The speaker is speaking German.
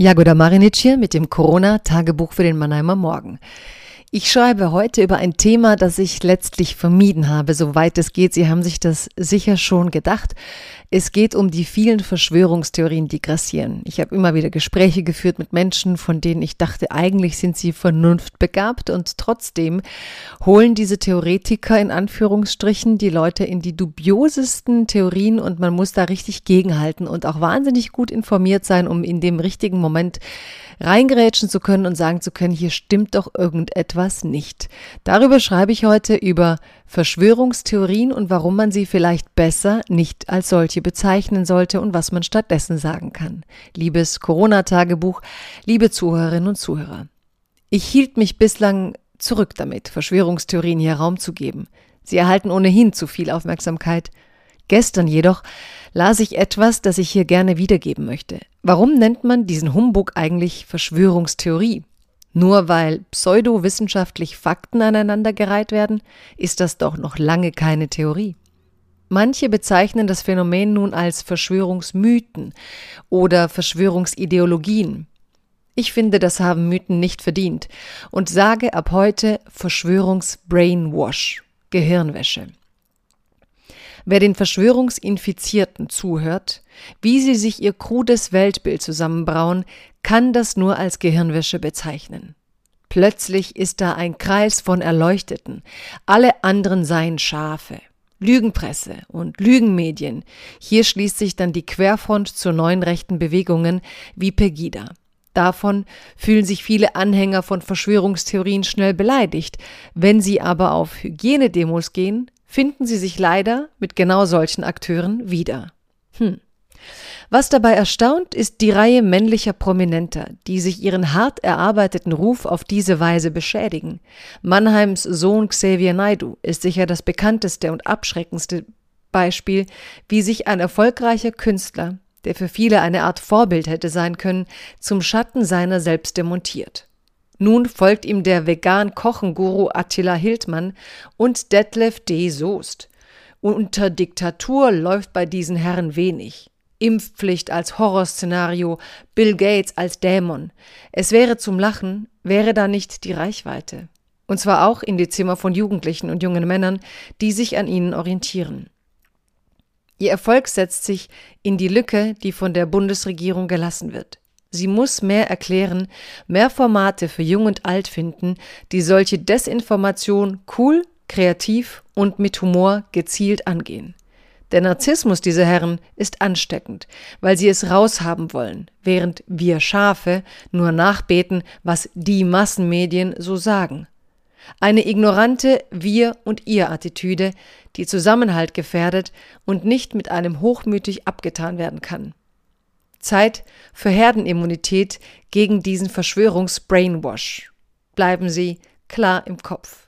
Jagoda Marinic hier mit dem Corona-Tagebuch für den Mannheimer Morgen. Ich schreibe heute über ein Thema, das ich letztlich vermieden habe, soweit es geht. Sie haben sich das sicher schon gedacht. Es geht um die vielen Verschwörungstheorien, die grassieren. Ich habe immer wieder Gespräche geführt mit Menschen, von denen ich dachte, eigentlich sind sie vernunftbegabt und trotzdem holen diese Theoretiker in Anführungsstrichen die Leute in die dubiosesten Theorien und man muss da richtig gegenhalten und auch wahnsinnig gut informiert sein, um in dem richtigen Moment reingerätschen zu können und sagen zu können, hier stimmt doch irgendetwas nicht. Darüber schreibe ich heute über Verschwörungstheorien und warum man sie vielleicht besser nicht als solche bezeichnen sollte und was man stattdessen sagen kann. Liebes Corona-Tagebuch, liebe Zuhörerinnen und Zuhörer. Ich hielt mich bislang zurück damit, Verschwörungstheorien hier Raum zu geben. Sie erhalten ohnehin zu viel Aufmerksamkeit. Gestern jedoch las ich etwas, das ich hier gerne wiedergeben möchte. Warum nennt man diesen Humbug eigentlich Verschwörungstheorie? Nur weil pseudowissenschaftlich Fakten aneinandergereiht werden, ist das doch noch lange keine Theorie. Manche bezeichnen das Phänomen nun als Verschwörungsmythen oder Verschwörungsideologien. Ich finde, das haben Mythen nicht verdient und sage ab heute Verschwörungsbrainwash, Gehirnwäsche. Wer den Verschwörungsinfizierten zuhört, wie sie sich ihr krudes Weltbild zusammenbrauen, kann das nur als Gehirnwäsche bezeichnen. Plötzlich ist da ein Kreis von Erleuchteten, alle anderen seien Schafe. Lügenpresse und Lügenmedien. Hier schließt sich dann die Querfront zu neuen rechten Bewegungen wie Pegida. Davon fühlen sich viele Anhänger von Verschwörungstheorien schnell beleidigt. Wenn sie aber auf Hygienedemos gehen, finden sie sich leider mit genau solchen Akteuren wieder. Hm. Was dabei erstaunt, ist die Reihe männlicher Prominenter, die sich ihren hart erarbeiteten Ruf auf diese Weise beschädigen. Mannheims Sohn Xavier Naidu ist sicher das bekannteste und abschreckendste Beispiel, wie sich ein erfolgreicher Künstler, der für viele eine Art Vorbild hätte sein können, zum Schatten seiner selbst demontiert. Nun folgt ihm der vegan Kochen-Guru Attila Hildmann und Detlef D. Soest. Unter Diktatur läuft bei diesen Herren wenig. Impfpflicht als Horrorszenario, Bill Gates als Dämon. Es wäre zum Lachen, wäre da nicht die Reichweite. Und zwar auch in die Zimmer von Jugendlichen und jungen Männern, die sich an ihnen orientieren. Ihr Erfolg setzt sich in die Lücke, die von der Bundesregierung gelassen wird. Sie muss mehr erklären, mehr Formate für Jung und Alt finden, die solche Desinformation cool, kreativ und mit Humor gezielt angehen. Der Narzissmus dieser Herren ist ansteckend, weil sie es raushaben wollen, während wir Schafe nur nachbeten, was die Massenmedien so sagen. Eine ignorante Wir- und Ihr-Attitüde, die Zusammenhalt gefährdet und nicht mit einem hochmütig abgetan werden kann. Zeit für Herdenimmunität gegen diesen Verschwörungsbrainwash. Bleiben Sie klar im Kopf.